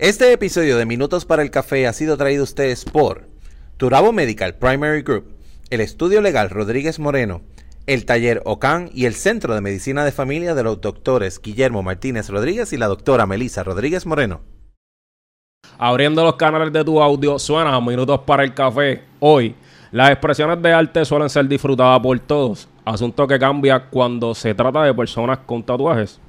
Este episodio de Minutos para el Café ha sido traído a ustedes por Turabo Medical Primary Group, el Estudio Legal Rodríguez Moreno, el Taller OCAN y el Centro de Medicina de Familia de los doctores Guillermo Martínez Rodríguez y la doctora Melissa Rodríguez Moreno. Abriendo los canales de tu audio, suena a Minutos para el Café. Hoy, las expresiones de arte suelen ser disfrutadas por todos, asunto que cambia cuando se trata de personas con tatuajes.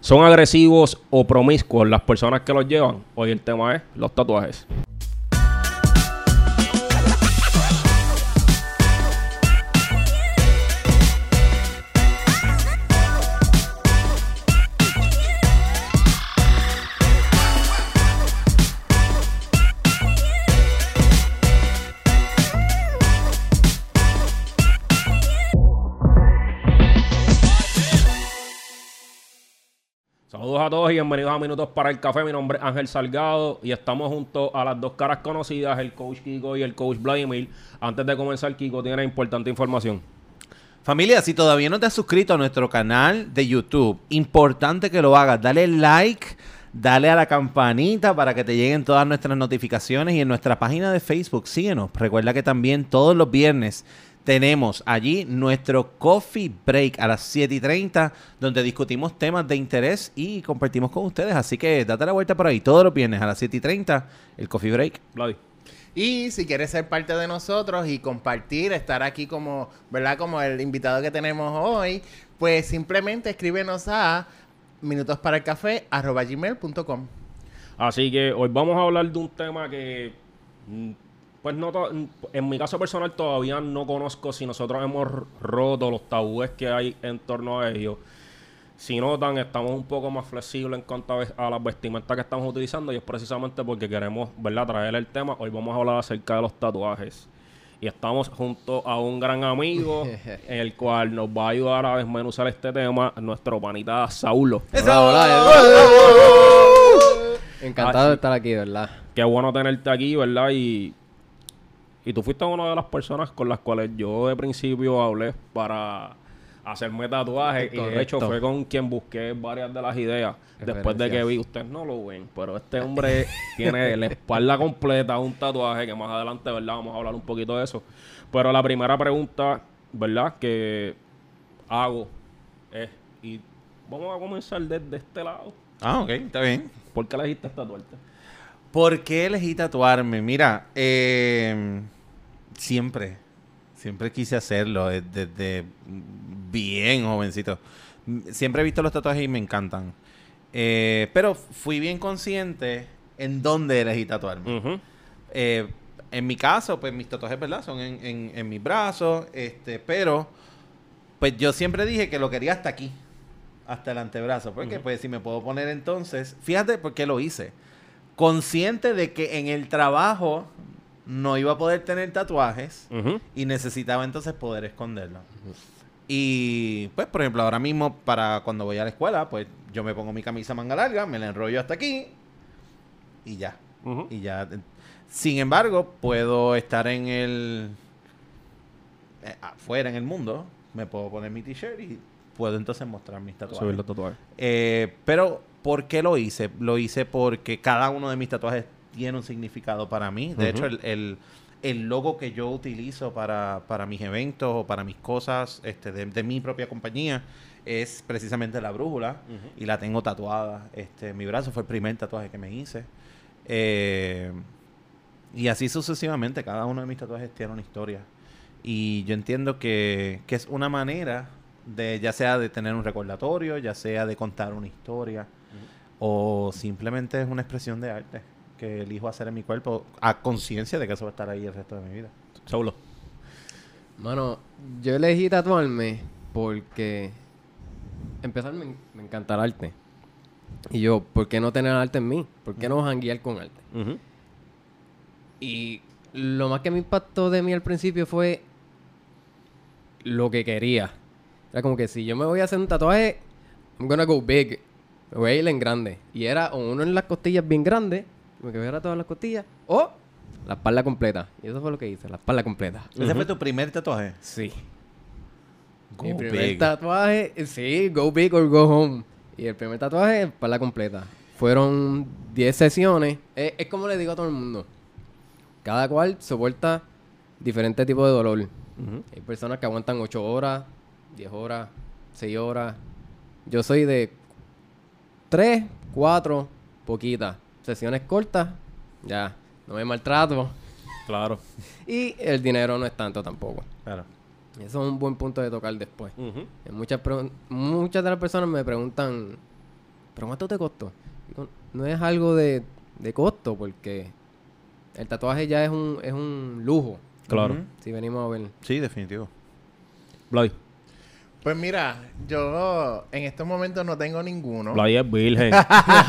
¿Son agresivos o promiscuos las personas que los llevan? Hoy el tema es los tatuajes. Saludos a todos y bienvenidos a Minutos para el Café. Mi nombre es Ángel Salgado y estamos junto a las dos caras conocidas, el coach Kiko y el coach Vladimir. Antes de comenzar, Kiko tiene importante información. Familia, si todavía no te has suscrito a nuestro canal de YouTube, importante que lo hagas. Dale like, dale a la campanita para que te lleguen todas nuestras notificaciones y en nuestra página de Facebook síguenos. Recuerda que también todos los viernes tenemos allí nuestro coffee break a las 7 y 30, donde discutimos temas de interés y compartimos con ustedes. Así que date la vuelta por ahí todos los viernes a las 7 y 30, el coffee break. Vladi. Y si quieres ser parte de nosotros y compartir, estar aquí como, ¿verdad? Como el invitado que tenemos hoy, pues simplemente escríbenos a minutosparaelcafé.com. Así que hoy vamos a hablar de un tema que, mm, pues no en mi caso personal todavía no conozco si nosotros hemos roto los tabúes que hay en torno a ellos. Si notan, estamos un poco más flexibles en cuanto a, las vestimentas que estamos utilizando y es precisamente porque queremos, ¿verdad?, traer el tema. Hoy vamos a hablar acerca de los tatuajes. Y estamos junto a un gran amigo, el cual nos va a ayudar a desmenuzar este tema, nuestro panita Saulo. Hola, hola, Encantado Ah, de estar aquí, ¿verdad? Qué bueno tenerte aquí, ¿verdad? Y, y tú fuiste una de las personas con las cuales yo de principio hablé para hacerme tatuajes. Y de hecho fue con quien busqué varias de las ideas. Después de que vi, ustedes no lo ven, pero este hombre tiene la espalda completa, un tatuaje que más adelante, ¿verdad? Vamos a hablar un poquito de eso. Pero la primera pregunta, ¿verdad? Que hago es, y vamos a comenzar desde este lado. Ah, ok, está bien. ¿Por qué elegiste tatuarte? ¿Por qué elegí tatuarme? Mira, eh, siempre, siempre quise hacerlo eh, desde bien jovencito. Siempre he visto los tatuajes y me encantan. Eh, pero fui bien consciente en dónde elegí tatuarme. Eh, en mi caso, pues mis tatuajes, ¿verdad? Son en, en, en mis brazos, este, pero pues yo siempre dije que lo quería hasta aquí, hasta el antebrazo, porque pues si me puedo poner entonces, fíjate por qué lo hice. Consciente de que en el trabajo no iba a poder tener tatuajes y necesitaba entonces poder esconderlo. Y pues, por ejemplo, ahora mismo para cuando voy a la escuela, pues yo me pongo mi camisa manga larga, me la enrollo hasta aquí y ya. Y ya. Sin embargo, puedo estar en el. eh, afuera en el mundo. Me puedo poner mi t-shirt y puedo entonces mostrar mis tatuajes. Subir los tatuajes. Eh, pero, ¿por qué lo hice? Lo hice porque cada uno de mis tatuajes tiene un significado para mí. De hecho, el, el- el logo que yo utilizo para, para mis eventos o para mis cosas este, de, de mi propia compañía es precisamente la brújula y la tengo tatuada. Este, mi brazo fue el primer tatuaje que me hice. Eh, y así sucesivamente, cada uno de mis tatuajes tiene una historia. Y yo entiendo que, que es una manera de, ya sea de tener un recordatorio, ya sea de contar una historia, o simplemente es una expresión de arte que elijo hacer en mi cuerpo a conciencia de que eso va a estar ahí el resto de mi vida. Saulo. Mano, yo elegí tatuarme porque... Empezar, me, me encanta el arte. Y yo, ¿por qué no tener arte en mí? ¿Por qué no janguear con arte? Ujú. Y lo más que me impactó de mí al principio fue lo que quería. Era como que si yo me voy a hacer un tatuaje, I'm gonna go big. Me voy a ir en grande. Y era o uno en las costillas bien grande, como que era todas las costillas, o la espalda completa. Y eso fue lo que hice, la espalda completa. ¿Ese fue tu primer tatuaje? Sí. Go Mi primer big. tatuaje, sí, go big or go home. Y el primer tatuaje, espalda completa. fueron 10 sesiones. Es, es como le digo a todo el mundo. Cada cual soporta diferentes tipos de dolor. Hay personas que aguantan 8 horas, 10 horas, 6 horas. Yo soy de 3, 4, poquitas. Sesiones cortas, ya, no me maltrato. Claro. Y el dinero no es tanto tampoco. Claro. Eso es un buen punto de tocar después. Muchas, muchas de las personas me preguntan, ¿pero cuánto te costó? No es algo de, de costo porque el tatuaje ya es un, es un lujo. Claro. Si venimos a ver. Sí, definitivo. Vladi. Pues mira, yo en estos momentos no tengo ninguno. Vladi es virgen.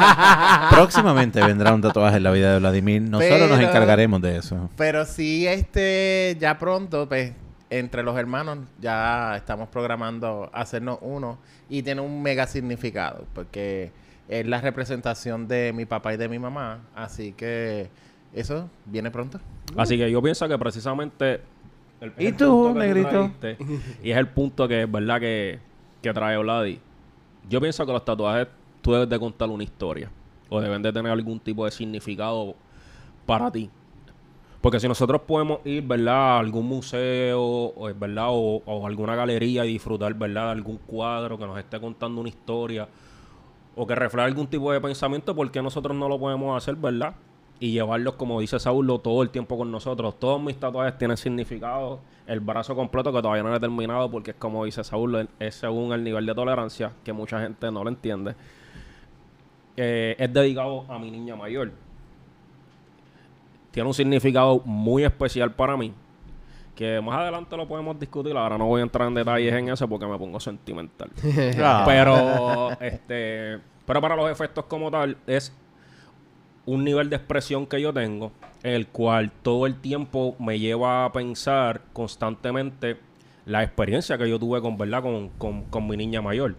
Próximamente vendrá un tatuaje en la vida de Vladimir. Nosotros nos Pero- encargaremos de eso. Pero sí, este, ya pronto, pues, entre los hermanos, ya estamos programando hacernos uno. Y tiene un mega significado, porque es la representación de mi papá y de mi mamá. Así que eso viene pronto. Así que yo pienso que precisamente... el- ¿Y tú, negrito? y es el punto que es verdad que, que trae Vladi. Yo pienso que los tatuajes tú debes de contar una historia. O deben de tener algún tipo de significado para ti. Porque si nosotros podemos ir, ¿verdad? A algún museo, o, ¿verdad? O, o alguna galería y disfrutar, ¿verdad? De algún cuadro que nos esté contando una historia. O que refleje algún tipo de pensamiento, ¿por qué nosotros no lo podemos hacer, verdad? Y llevarlos, como dice Saulo, todo el tiempo con nosotros. Todos mis tatuajes tienen significado. El brazo completo, que todavía no lo he terminado, porque es como dice Saulo, es según el nivel de tolerancia, que mucha gente no lo entiende. Eh, es dedicado a mi niña mayor. Tiene un significado muy especial para mí. Que más adelante lo podemos discutir. Ahora no voy a entrar en detalles en eso porque me pongo sentimental. Ah. Pero, este, pero para los efectos como tal, es un nivel de expresión que yo tengo, en el cual todo el tiempo me lleva a pensar constantemente la experiencia que yo tuve con, ¿verdad? Con, con, con mi niña mayor.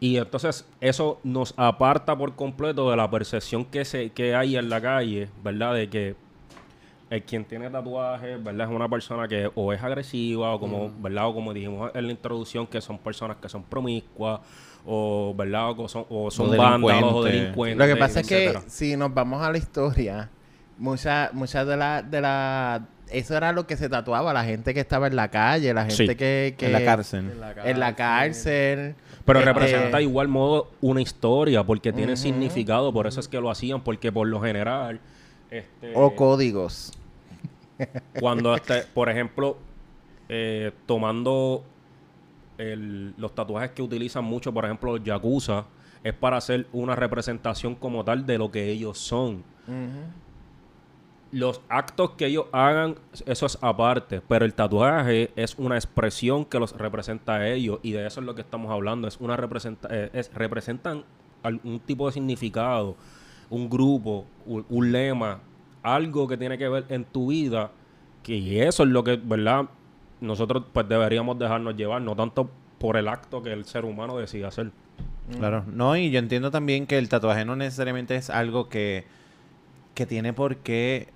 Y entonces eso nos aparta por completo de la percepción que, se, que hay en la calle, ¿verdad? De que el quien tiene tatuajes, ¿verdad? Es una persona que o es agresiva o como, ¿verdad? O como dijimos en la introducción, que son personas que son promiscuas o, ¿verdad? O son, o son vándalos o delincuentes. Lo que pasa es que etcétera. si nos vamos a la historia, muchas muchas de la, de la eso era lo que se tatuaba, la gente que estaba en la calle, la gente Sí. que, que En la cárcel. en la cárcel. Pero Este, representa igual modo una historia porque tiene significado, por eso es que lo hacían, porque por lo general, este, o códigos. cuando, este, por ejemplo, eh, tomando el- los tatuajes que utilizan mucho, por ejemplo, los yakuza, es para hacer una representación como tal de lo que ellos son. Los actos que ellos hagan, eso es aparte, pero el tatuaje es una expresión que los representa a ellos y de eso es lo que estamos hablando. Es una representa eh, es, representan algún tipo de significado, un grupo, un, un lema, algo que tiene que ver en tu vida, que y eso es lo que, ¿verdad? Nosotros pues deberíamos dejarnos llevar, no tanto por el acto que el ser humano decide hacer. Claro. No, y yo entiendo también que el tatuaje no necesariamente es algo que, que tiene por qué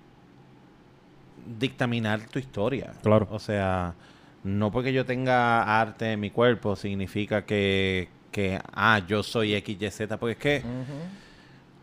dictaminar tu historia. Claro. O sea, no porque yo tenga arte en mi cuerpo significa que, que ah, yo soy XYZ, porque es que, Ujú.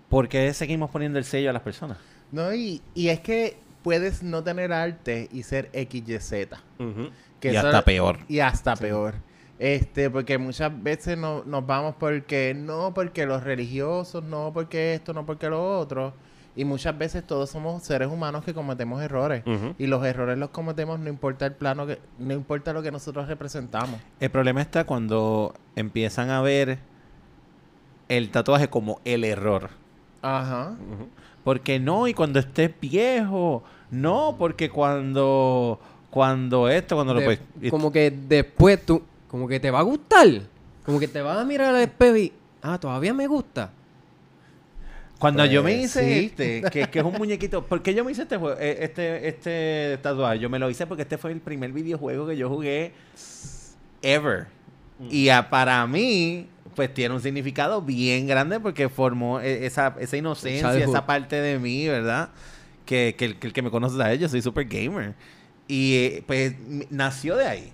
¿por qué seguimos poniendo el sello a las personas? No, y, y es que puedes no tener arte y ser XYZ. Ujú. Que y hasta peor. Y hasta peor. Este, porque muchas veces no, nos vamos porque no, porque los religiosos, no porque esto, no porque lo otro. Y muchas veces todos somos seres humanos que cometemos errores. Y los errores los cometemos no importa el plano, que no importa lo que nosotros representamos. El problema está cuando empiezan a ver el tatuaje como el error. Ajá. Ujú. Porque no, y cuando estés viejo, no, porque cuando, cuando esto, cuando lo De- y- como que después tú, como que te va a gustar. Como que te vas a mirar al espejo y, ah, todavía me gusta. cuando yo me Pues, hice sí. este, que, que es un muñequito, ¿por qué yo me hice este jue- eh, este, este tatuaje? Yo me lo hice porque este fue el primer videojuego que yo jugué ever. Y ah, para mí, pues tiene un significado bien grande porque formó eh, esa, esa inocencia, esa parte de mí, ¿verdad? Que, que, el- que el que me conoce a yo soy super gamer. Y eh, pues nació de ahí.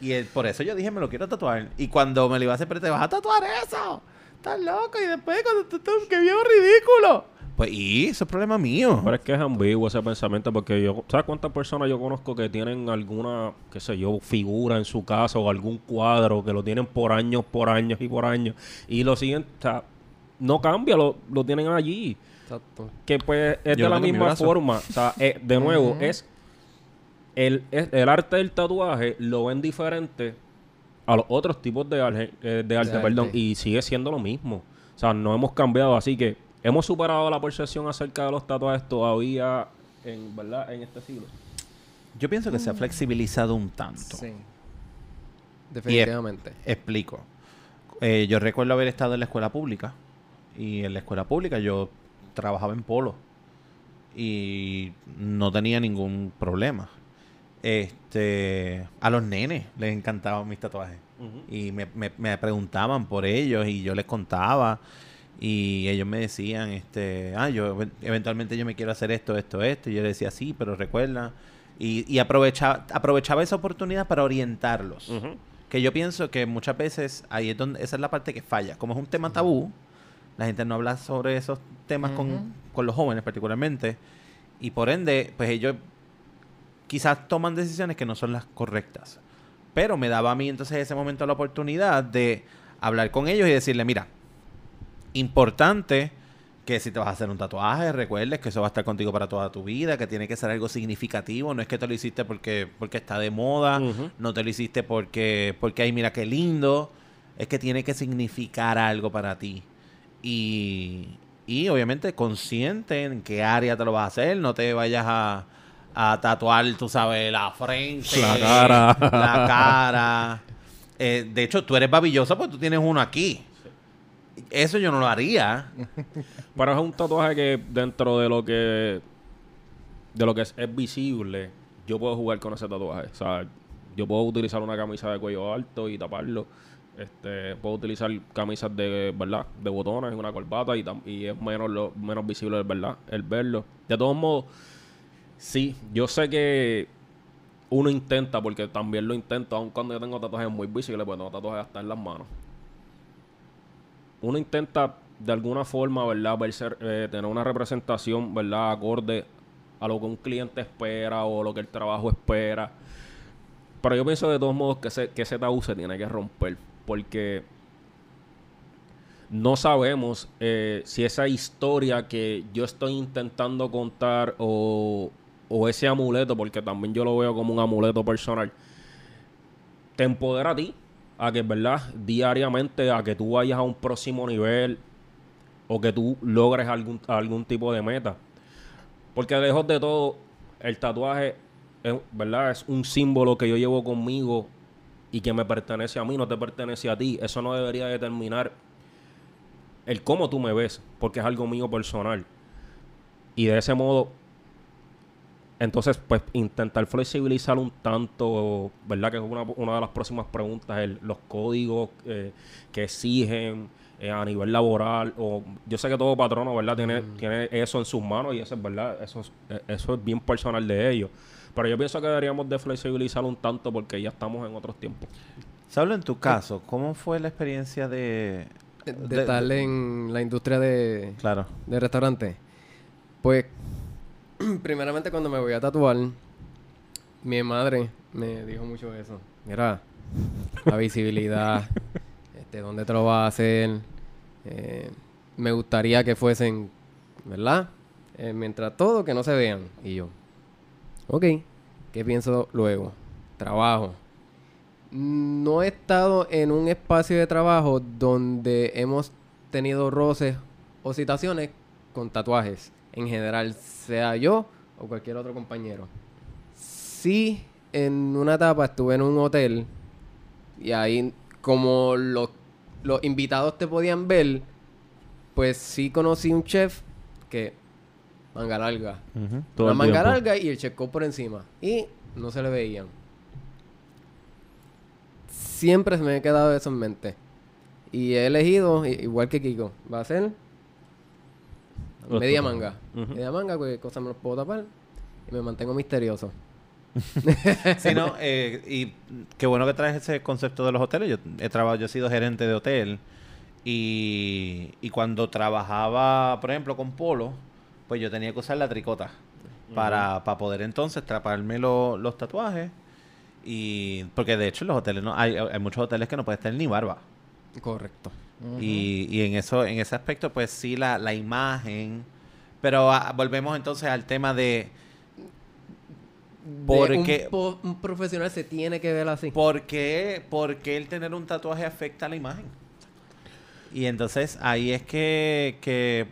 Y eh, por eso yo dije, me lo quiero tatuar. Y cuando me lo iba a hacer, pero te vas a tatuar eso. estás loco. Y después cuando tú que viejo ridículo. Pues, y eso es problema mío. Pero es que es ambiguo ese pensamiento porque yo, ¿sabes cuántas personas yo conozco que tienen alguna, qué sé yo, figura en su casa o algún cuadro que lo tienen por años, por años y por años y lo siguen, o sea, no cambia, lo, lo tienen allí. Exacto. Que pues es Yo de la misma forma, o sea, eh, de nuevo, es el, es- el arte del tatuaje lo ven diferente a los otros tipos de, eh, de arte, arte. perdón, y sigue siendo lo mismo. O sea, no hemos cambiado, así que hemos superado la percepción acerca de los tatuajes todavía en, ¿verdad? en este siglo. Yo pienso que se ha flexibilizado un tanto. Sí. Definitivamente. Explico. Eh, yo recuerdo haber estado en la escuela pública. Y en la escuela pública yo trabajaba en polo. Y no tenía ningún problema. Este, a los nenes les encantaban mis tatuajes. Y me, me- me preguntaban por ellos y yo les contaba. Y ellos me decían, este, ah, yo ev- eventualmente yo me quiero hacer esto, esto, esto. Y yo les decía, sí, pero recuerda. Y, y aprovechaba, aprovechaba esa oportunidad para orientarlos. Que yo pienso que muchas veces ahí es donde, esa es la parte que falla. Como es un tema tabú, la gente no habla sobre esos temas con, con los jóvenes particularmente. Y por ende, pues ellos quizás toman decisiones que no son las correctas. Pero me daba a mí entonces ese momento la oportunidad de hablar con ellos y decirle, mira, importante que si te vas a hacer un tatuaje, recuerdes que eso va a estar contigo para toda tu vida, que tiene que ser algo significativo, no es que te lo hiciste porque, porque está de moda, no te lo hiciste porque, porque ay, mira qué lindo, es que tiene que significar algo para ti. Y, y obviamente consciente en qué área te lo vas a hacer, no te vayas a, a tatuar, tú sabes, la frente, La cara. la cara. Eh, de hecho, tú eres babilloso porque tú tienes uno aquí. Eso yo no lo haría. Pero es un tatuaje que dentro de lo que de lo que es, es visible, yo puedo jugar con ese tatuaje. O sea, yo puedo utilizar una camisa de cuello alto y taparlo. Este, puedo utilizar camisas de, ¿verdad? De botones, una corbata y, es menos lo, menos visible, ¿verdad? El verlo. De todos modos, sí, yo sé que uno intenta, porque también lo intento, aun cuando yo tengo tatuajes muy visibles, pues tengo tatuajes hasta en las manos uno intenta de alguna forma, ¿verdad? Verse, eh, tener una representación, ¿verdad? Acorde a lo que un cliente espera o lo que el trabajo espera. Pero yo pienso de todos modos que ese, que ese tabú se tiene que romper. Porque no sabemos eh, si esa historia que yo estoy intentando contar o, o ese amuleto, porque también yo lo veo como un amuleto personal, te empodera a ti a que, ¿verdad? Diariamente a que tú vayas a un próximo nivel o que tú logres algún, algún tipo de meta. Porque lejos de todo, el tatuaje, es, ¿verdad? Es un símbolo que yo llevo conmigo y que me pertenece a mí, no te pertenece a ti. Eso no debería determinar el cómo tú me ves, porque es algo mío personal. Y de ese modo, entonces, pues intentar flexibilizar un tanto, ¿verdad? Que es una, una de las próximas preguntas, el- los códigos eh, que exigen eh, a nivel laboral. o Yo sé que todo patrono, ¿verdad? Tiene, tiene eso en sus manos y eso es verdad, eso es, eh, eso es bien personal de ellos. Pero yo pienso que deberíamos de flexibilizar un tanto porque ya estamos en otros tiempos. Sablo, en tu caso, ¿cómo fue la experiencia de... De, de- estar en la industria de, Claro. de restaurante. Pues, primeramente cuando me voy a tatuar, mi madre me dijo mucho eso. Mira, la visibilidad, este, dónde te lo vas a hacer. Eh, me gustaría que fuesen, ¿verdad? Eh, mientras todo, que no se vean. Y yo, ok, ¿qué pienso luego? Trabajo. No he estado en un espacio de trabajo donde hemos tenido roces o situaciones con tatuajes. En general, sea yo o cualquier otro compañero. Sí, en una etapa estuve en un hotel y ahí como los, los invitados te podían ver, pues sí conocí un chef que manga larga. Todo el manga tiempo. larga y el check por encima. Y no se le veían. Siempre se me ha quedado eso en mente. Y he elegido, igual que Kiko, va a ser Los media manga. Media manga, cualquier cosa me los puedo tapar. Y me mantengo misterioso. Sí, no, eh, y qué bueno que traes ese concepto de los hoteles. Yo he trabajado, yo he sido gerente de hotel Y, y cuando trabajaba, por ejemplo, con polo, pues yo tenía que usar la tricota para, para poder entonces traparme lo- los tatuajes. Y porque de hecho en los hoteles no hay, hay muchos hoteles que no puedes tener ni barba. Correcto. Y, y en eso, en ese aspecto, pues sí, la, la imagen. Pero ah, volvemos entonces al tema de Porque- un, un profesional se tiene que ver así. por qué, por qué el tener un tatuaje afecta a la imagen. Y entonces ahí es que, que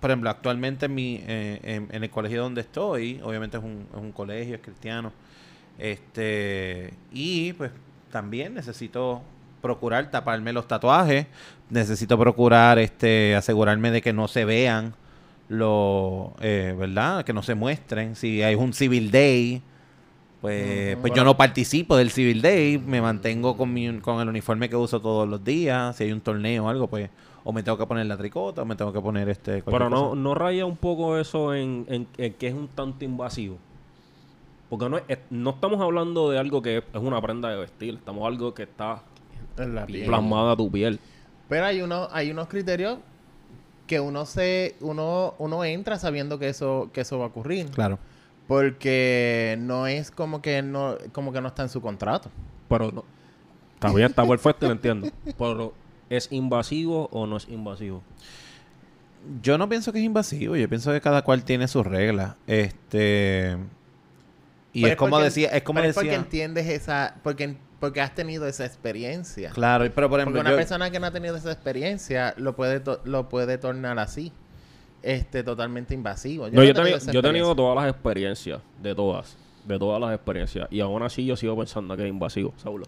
por ejemplo, actualmente en, mi, eh, en, en el colegio donde estoy, obviamente es un, es un colegio, es cristiano, este y pues también necesito procurar taparme los tatuajes, necesito procurar este asegurarme de que no se vean lo eh, verdad que no se muestren. Si hay un civil day pues, pues yo no participo del civil day. Me mantengo con mi con el uniforme que uso todos los días. Si hay un torneo o algo pues o me tengo que poner la tricota o me tengo que poner este Pero no, cosa. no raya un poco eso en, en- en que es un tanto invasivo. Porque no, es- no estamos hablando de algo que es una prenda de vestir, estamos algo que está En la piel. plasmada a tu piel. Pero hay uno, hay unos criterios que uno se, uno, uno entra sabiendo que eso, que eso va a ocurrir. claro Porque no es como que no, como que no está en su contrato. Pero no. Está bien, está perfecto, lo entiendo. Pero, ¿es invasivo o no es invasivo? Yo no pienso que es invasivo, yo pienso que cada cual tiene sus reglas. Este y Pero es como porque- decía, es como pero porque decía. entiendes esa, porque, porque has tenido esa experiencia. Claro, pero por Porque ejemplo, una yo- persona que no ha tenido esa experiencia lo puede, to- lo puede tornar así. Este, totalmente invasivo. no, yo, he tenido tenido, esa yo he tenido todas las experiencias, de todas, de todas las experiencias. Y aún así yo sigo pensando que es invasivo, Saulo.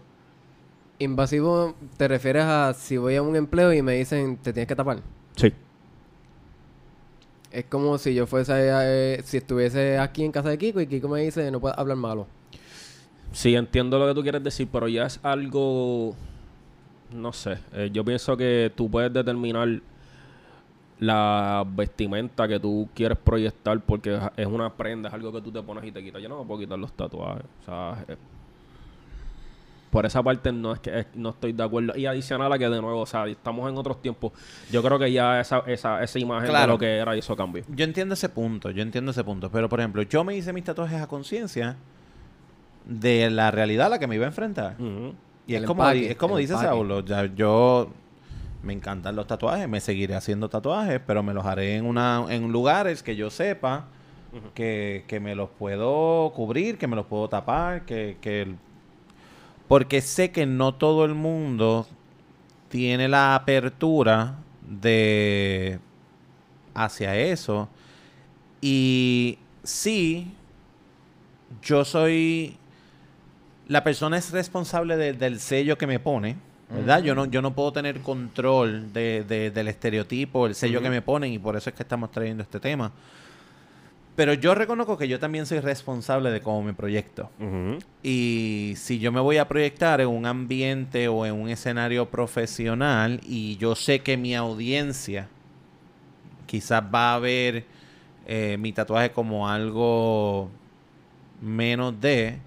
Invasivo, ¿te refieres a si voy a un empleo y me dicen te tienes que tapar? Sí. Es como si yo fuese, eh, si estuviese aquí en casa de Kiko y Kiko me dice no puedes hablar malo. Sí, entiendo lo que tú quieres decir, pero ya es algo, no sé, eh, yo pienso que tú puedes determinar la vestimenta que tú quieres proyectar porque es- una prenda, es algo que tú te pones y te quitas. Yo no me puedo quitar los tatuajes, o sea, eh, por esa parte no es que no estoy de acuerdo. Y adicional a que de nuevo, o sea, estamos en otros tiempos, yo creo que ya esa, esa, esa imagen de lo que era hizo cambio. yo entiendo ese punto, yo entiendo ese punto, pero por ejemplo, yo me hice mis tatuajes a conciencia de la realidad a la que me iba a enfrentar. Y es como, empaque, es como dice empaque. Saulo, ya yo me encantan los tatuajes, me seguiré haciendo tatuajes, pero me los haré en una en lugares que yo sepa que, que me los puedo cubrir, que me los puedo tapar, que, que el- porque sé que no todo el mundo tiene la apertura de hacia eso. Y sí, yo soy la persona es responsable de- del sello que me pone, ¿verdad? Yo no yo no puedo tener control de, de- del estereotipo, el sello que me ponen y por eso es que estamos trayendo este tema. Pero yo reconozco que yo también soy responsable de cómo me proyecto. Y si yo me voy a proyectar en un ambiente o en un escenario profesional y yo sé que mi audiencia quizás va a ver eh, mi tatuaje como algo menos de,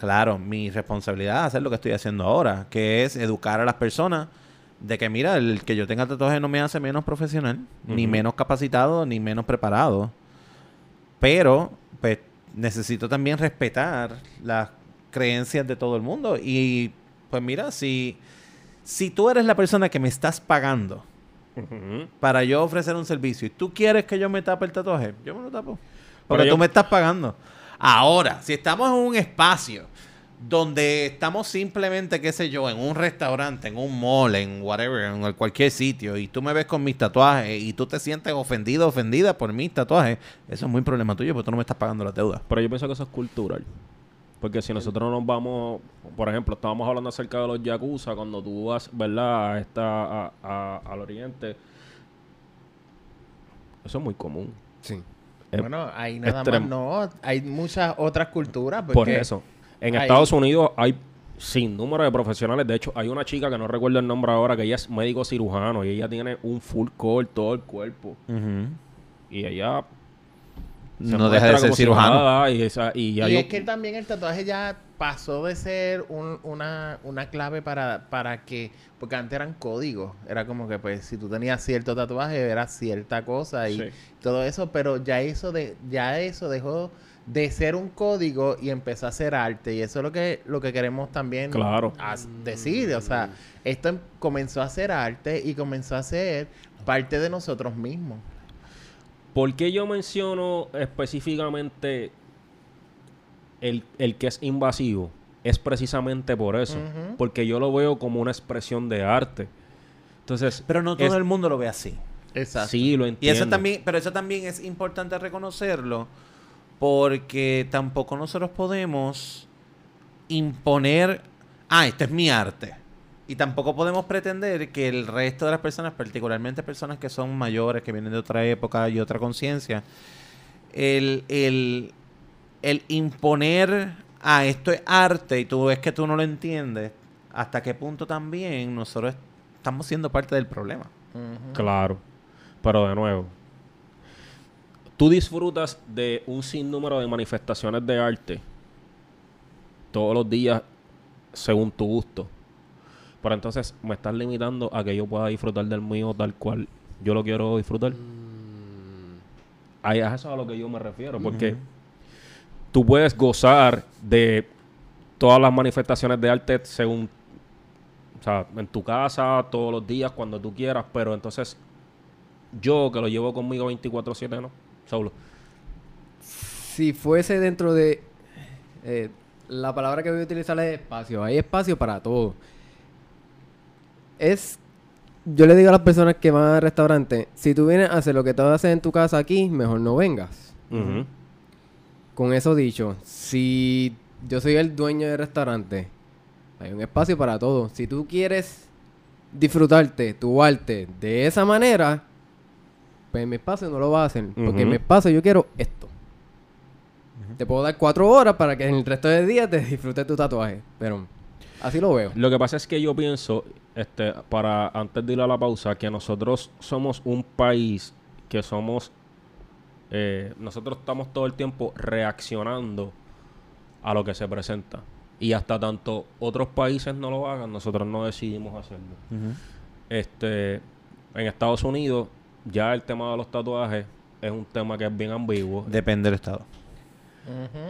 claro, mi responsabilidad es hacer lo que estoy haciendo ahora, que es educar a las personas de que mira, el que yo tenga tatuaje no me hace menos profesional, ni menos capacitado, ni menos preparado. Pero, pues, necesito también respetar las creencias de todo el mundo. Y, pues, mira, si, si tú eres la persona que me estás pagando para yo ofrecer un servicio y tú quieres que yo me tape el tatuaje, yo me lo tapo. Porque yo- tú me estás pagando. Ahora, si estamos en un espacio donde estamos simplemente, qué sé yo, en un restaurante, en un mall, en whatever, en cualquier sitio, y tú me ves con mis tatuajes y tú te sientes ofendido, ofendida por mis tatuajes, eso es muy problema tuyo porque tú no me estás pagando las deudas. Pero yo pienso que eso es cultural. Porque si nosotros nos vamos, por ejemplo, estábamos hablando acerca de los yakuza, cuando tú vas, ¿verdad?, a esta, a- a- al oriente, eso es muy común. Sí. Bueno, ahí nada extremo. más no. Hay muchas otras culturas. por porque eso. En Estados Unidos hay sin número de profesionales. De hecho, hay una chica que no recuerdo el nombre ahora, que ella es médico cirujano y ella tiene un full core todo el cuerpo. Y ella se No deja de ser si cirujano. y, esa- y ya Y yo- es que también el tatuaje ya pasó de ser un- una, una clave para, para que, porque antes eran códigos, era como que pues si tú tenías cierto tatuaje era cierta cosa y Sí. todo eso, pero ya eso de, ya eso dejó de ser un código y empezó a ser arte y eso es lo que, lo que queremos también Claro. decir, o sea, esto em- comenzó a ser arte y comenzó a ser parte de nosotros mismos. ¿Por qué yo menciono específicamente el, el que es invasivo? Es precisamente por eso. Porque yo lo veo como una expresión de arte. Entonces, Pero no todo es- el mundo lo ve así. Exacto. sí lo Y entiendo. eso también, pero eso también es importante reconocerlo porque tampoco nosotros podemos imponer, ah, este es mi arte. Y tampoco podemos pretender que el resto de las personas, particularmente personas que son mayores, que vienen de otra época y otra conciencia, el, el, el imponer, ah, esto es arte y tú ves que tú no lo entiendes, hasta qué punto también nosotros estamos siendo parte del problema. Claro. Pero de nuevo, tú disfrutas de un sinnúmero de manifestaciones de arte todos los días según tu gusto. Pero entonces me estás limitando a que yo pueda disfrutar del mío tal cual yo lo quiero disfrutar. Ahí es eso a lo que yo me refiero. Porque tú puedes gozar de todas las manifestaciones de arte según, o sea, en tu casa, todos los días, cuando tú quieras, pero entonces yo que lo llevo conmigo 24/7, ¿no? Saulo. Si fuese dentro de... eh, la palabra que voy a utilizar es espacio. Hay espacio para todo. Es... Yo le digo a las personas que van al restaurante, si tú vienes a hacer lo que tú haces en tu casa aquí, mejor no vengas. Con eso dicho, si yo soy el dueño del restaurante, hay un espacio para todo. Si tú quieres disfrutarte tu arte de esa manera, pues en mi espacio no lo vas a hacer. Porque en Ujú. mi espacio yo quiero esto. Te puedo dar cuatro horas para que en el resto del día te disfrutes tu tatuaje. Pero así lo veo. Lo que pasa es que yo pienso, este, para antes de ir a la pausa, que nosotros somos un país que somos, eh, nosotros estamos todo el tiempo reaccionando a lo que se presenta. Y hasta tanto otros países no lo hagan, nosotros no decidimos hacerlo. Este, en Estados Unidos, ya el tema de los tatuajes es un tema que es bien ambiguo. Depende del estado.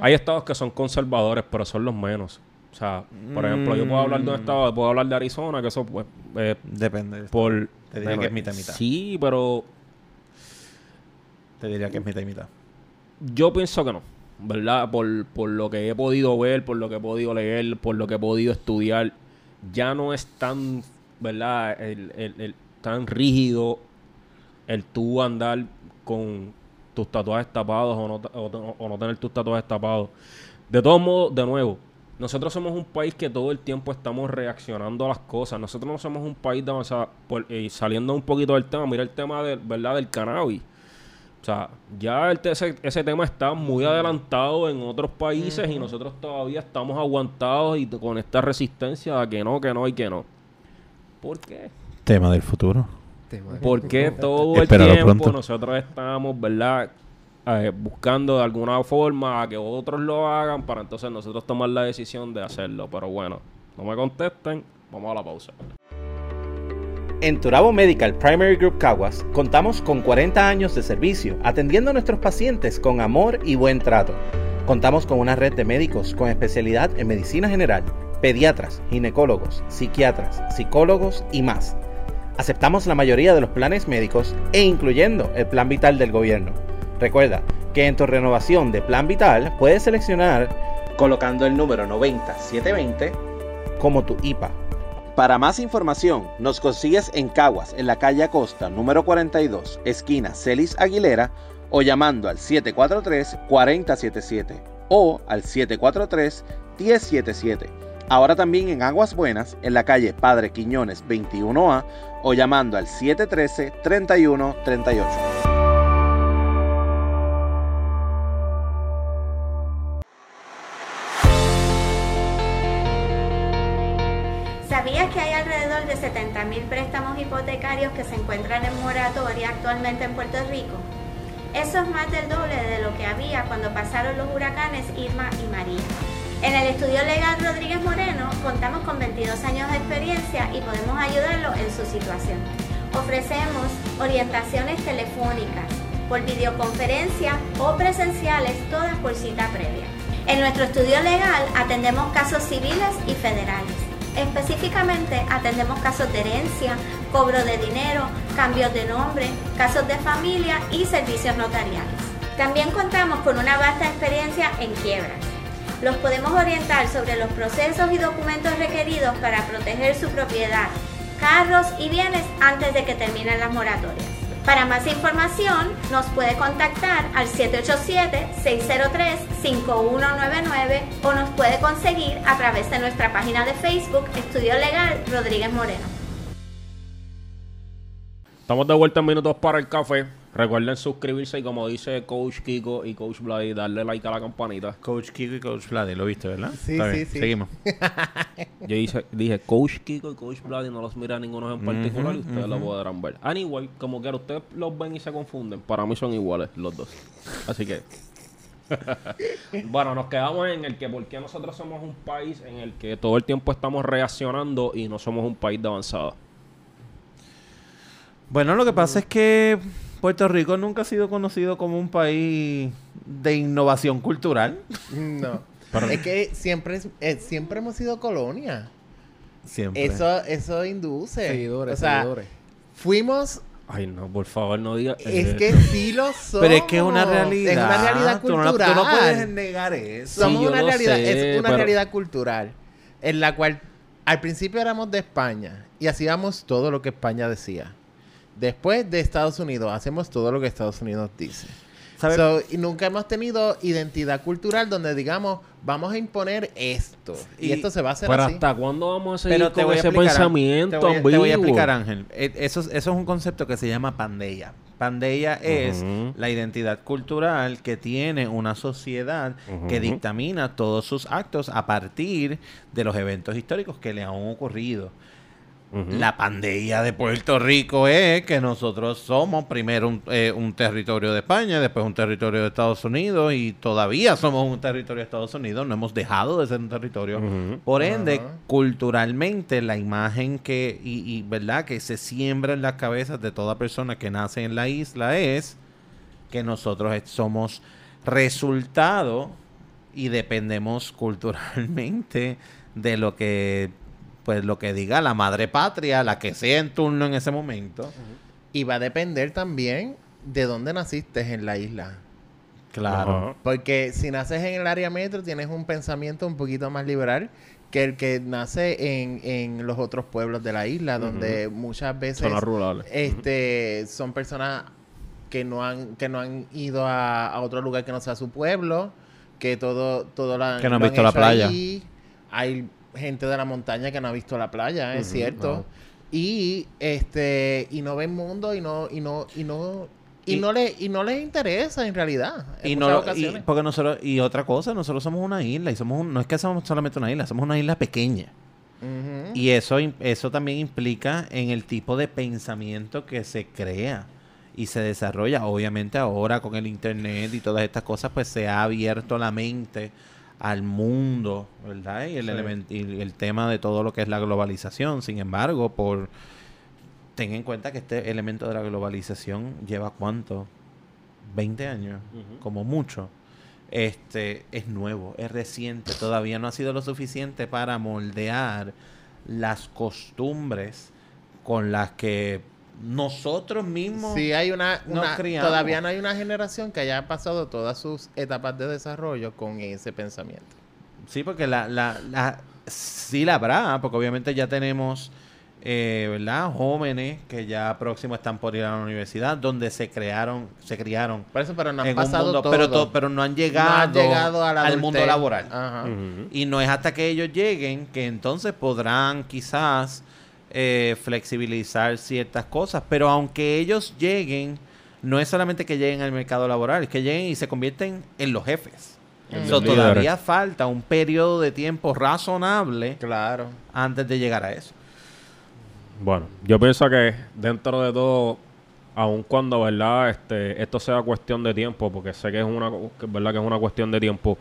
Hay estados que son conservadores, pero son los menos. O sea, por ejemplo, yo puedo hablar de un Mm. estado, puedo hablar de Arizona, que eso, pues, eh, Depende del estado. por... Te diría que es mitad y mitad. Sí, pero Te diría que es mitad y mitad. yo pienso que no, ¿verdad? Por, por lo que he podido ver, por lo que he podido leer, por lo que he podido estudiar, ya no es tan, ¿verdad? El, el- el- tan rígido el tú andar con tus tatuajes tapados o no, o, no- o no tener tus tatuajes tapados. De todos modos, de nuevo, nosotros somos un país que todo el tiempo estamos reaccionando a las cosas. Nosotros no somos un país de avanzada. Por, y saliendo un poquito del tema, mira el tema del, ¿verdad? del cannabis. O sea, ya el ese, ese tema está muy adelantado en otros países y nosotros todavía estamos aguantados y con esta resistencia a que no, que no y que no. ¿Por qué? Tema del futuro. Tema de- ¿Por qué todo el Espéralo tiempo pronto. nosotros estamos, ¿verdad? Eh, buscando de alguna forma a que otros lo hagan para entonces nosotros tomar la decisión de hacerlo. Pero bueno, no me contesten, vamos a la pausa. En Turabo Medical Primary Group Caguas contamos con 40 años de servicio atendiendo a nuestros pacientes con amor y buen trato. Contamos con una red de médicos con especialidad en medicina general, pediatras, ginecólogos, psiquiatras, psicólogos y más. Aceptamos la mayoría de los planes médicos e incluyendo el plan vital del gobierno. Recuerda que en tu renovación de plan vital puedes seleccionar colocando el número 90720 como tu IPA. Para más información, nos consigues en Caguas, en la calle Acosta, número 42, esquina Celis Aguilera, o llamando al 743-4077 o al 743-1077. Ahora también en Aguas Buenas, en la calle Padre Quiñones 21A, o llamando al 713-3138. ¿Sabías que hay alrededor de 70.000 préstamos hipotecarios que se encuentran en moratoria actualmente en Puerto Rico? Eso es más del doble de lo que había cuando pasaron los huracanes Irma y María. En el estudio legal Rodríguez Moreno contamos con 22 años de experiencia y podemos ayudarlo en su situación. Ofrecemos orientaciones telefónicas, por videoconferencia o presenciales, todas por cita previa. En nuestro estudio legal atendemos casos civiles y federales. Específicamente atendemos casos de herencia, cobro de dinero, cambios de nombre, casos de familia y servicios notariales. También contamos con una vasta experiencia en quiebras. Los podemos orientar sobre los procesos y documentos requeridos para proteger su propiedad, carros y bienes antes de que terminen las moratorias. Para más información nos puede contactar al 787-603-5199 o nos puede conseguir a través de nuestra página de Facebook Estudio Legal Rodríguez Moreno. Estamos de vuelta en minutos para el café. Recuerden suscribirse y como dice Coach Kiko y Coach Bloody, darle like a la campanita. Coach Kiko y Coach Vladi, lo viste, ¿verdad? Sí, Está sí, bien, sí. Seguimos. Yo hice- dije Coach Kiko y Coach Bloody, no los mira ninguno en particular y ustedes lo podrán ver. Anyway, como quiera, ustedes los ven y se confunden. Para mí son iguales los dos. Así que... bueno, nos quedamos en el que por qué nosotros somos un país en el que todo el tiempo estamos reaccionando y no somos un país de avanzada. Bueno, lo que pasa es que Puerto Rico nunca ha sido conocido como un país de innovación cultural. No. es que siempre, es- eh, siempre hemos sido colonia. Siempre. Eso, eso induce. Seguidores, o sea, seguidores. fuimos. Ay, no, por favor, no digas... Es eh, que sí lo somos. Pero es que es una realidad. Es una realidad Tú no- cultural. Tú no, puedes negar eso. Somos Sí, yo una lo realidad, sé, es una pero- realidad cultural en la cual al principio éramos de España y hacíamos todo lo que España decía. Después de Estados Unidos hacemos todo lo que Estados Unidos dice. ¿Sabe? So, y nunca hemos tenido identidad cultural donde digamos vamos a imponer esto y, Y- esto se va a hacer Pero así. ¿hasta cuándo vamos a seguir Pero te con a ese explicar. pensamiento te, voy, a- te voy a ambiguo? explicar, Ángel. Eh, Eso, es- eso es un concepto que se llama pandella. Pandella es la identidad cultural que tiene una sociedad que dictamina todos sus actos a partir de los eventos históricos que le han ocurrido. La pandilla de Puerto Rico es que nosotros somos primero un, eh, un territorio de España, después un territorio de Estados Unidos y todavía somos un territorio de Estados Unidos, no hemos dejado de ser un territorio. Por ende, culturalmente la imagen que y, y, verdad que se siembra en las cabezas de toda persona que nace en la isla es que nosotros somos resultado y dependemos culturalmente de lo que pues lo que diga la madre patria, la que sea en turno en ese momento. Y va a depender también de dónde naciste en la isla. Claro. Porque si naces en el área metro tienes un pensamiento un poquito más liberal que el que nace en, en los otros pueblos de la isla, donde muchas veces Zonas rurales. este son personas que no han que no han ido a, a otro lugar que no sea su pueblo, que todo todo la, Que no han visto la playa. Hay gente de la montaña que no ha visto la playa, es cierto. wow. Y este y no ven mundo y no y no y no y, Y- no le y no les interesa en realidad. En Y muchas no y, porque nosotros y otra cosa, nosotros somos una isla y somos un- no es que somos solamente una isla, somos una isla pequeña. Y eso, eso también implica en el tipo de pensamiento que se crea y se desarrolla. Obviamente ahora con el internet y todas estas cosas, pues se ha abierto la mente al mundo, ¿verdad? Y el, Sí. y el tema de todo lo que es la globalización. Sin embargo, por ten en cuenta que este elemento de la globalización lleva cuánto? 20 años, como mucho. Este es nuevo, es reciente, todavía no ha sido lo suficiente para moldear las costumbres con las que nosotros mismos Sí, hay una, nos una- criamos. todavía no hay una generación que haya pasado todas sus etapas de desarrollo con ese pensamiento. Sí, porque la, la, la sí la habrá, porque obviamente ya tenemos, eh, ¿verdad? Jóvenes que ya próximos están por ir a la universidad, donde se crearon, se criaron Por eso, pero no han en pasado mundo, todo. pero, to- pero no han llegado, no han llegado a la al mundo laboral. Ajá. Y no es hasta que ellos lleguen que entonces podrán quizás eh, flexibilizar ciertas cosas. Pero aunque ellos lleguen, no es solamente que lleguen al mercado laboral, es que lleguen y se convierten en los jefes. So, líderes. todavía falta un periodo de tiempo razonable Claro. antes de llegar a eso. Bueno, yo pienso que dentro de todo, aun cuando, ¿verdad? Este, esto sea cuestión de tiempo, porque sé que es una, que, ¿verdad? Que es una cuestión de tiempo,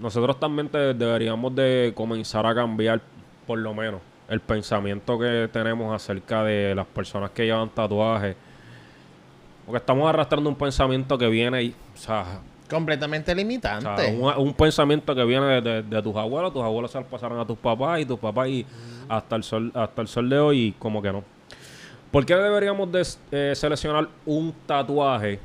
nosotros también te- deberíamos de comenzar a cambiar, por lo menos, el pensamiento que tenemos acerca de las personas que llevan tatuajes. Porque estamos arrastrando un pensamiento que viene y, o sea, Completamente o sea, limitante. un, un pensamiento que viene de, de- de tus abuelos, tus abuelos se lo pasaron a tus papás y tus papás y hasta el sol, hasta el sol de hoy y como que no. ¿Por qué deberíamos de, eh, seleccionar un tatuaje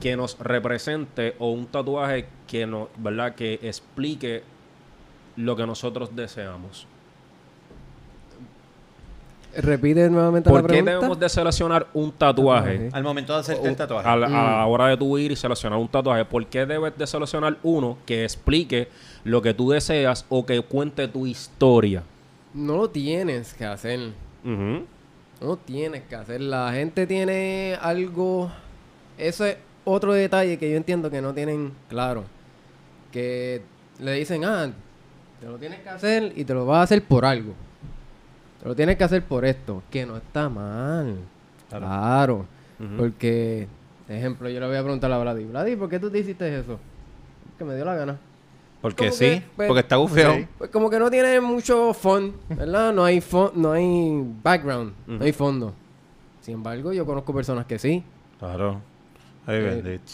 que nos represente o un tatuaje que nos, ¿verdad? Que explique lo que nosotros deseamos? Repite nuevamente la ¿Por qué debemos de seleccionar un tatuaje? Tatuaje. Al momento de hacerte el tatuaje. A la, a la hora de tu ir y seleccionar un tatuaje, ¿por qué debes de seleccionar uno que explique lo que tú deseas o que cuente tu historia? No lo tienes que hacer. Ujú. No lo tienes que hacer. La gente tiene algo... Eso es otro detalle que yo entiendo que no tienen claro. Que le dicen, ah, te lo tienes que hacer y te lo vas a hacer por algo. Lo tienes que hacer por esto. Que no está mal. Claro. Ujú. Porque, ejemplo, yo le voy a preguntar a Vladi. Vladi, ¿por qué tú te hiciste eso? Que me dio la gana. Porque como sí, que, pues, porque está bufeo. sí. Pues como que no tiene mucho fun, ¿verdad? No hay no hay background, no hay fondo. Sin embargo, yo conozco personas que sí. Claro. Ay, Eh, bendito.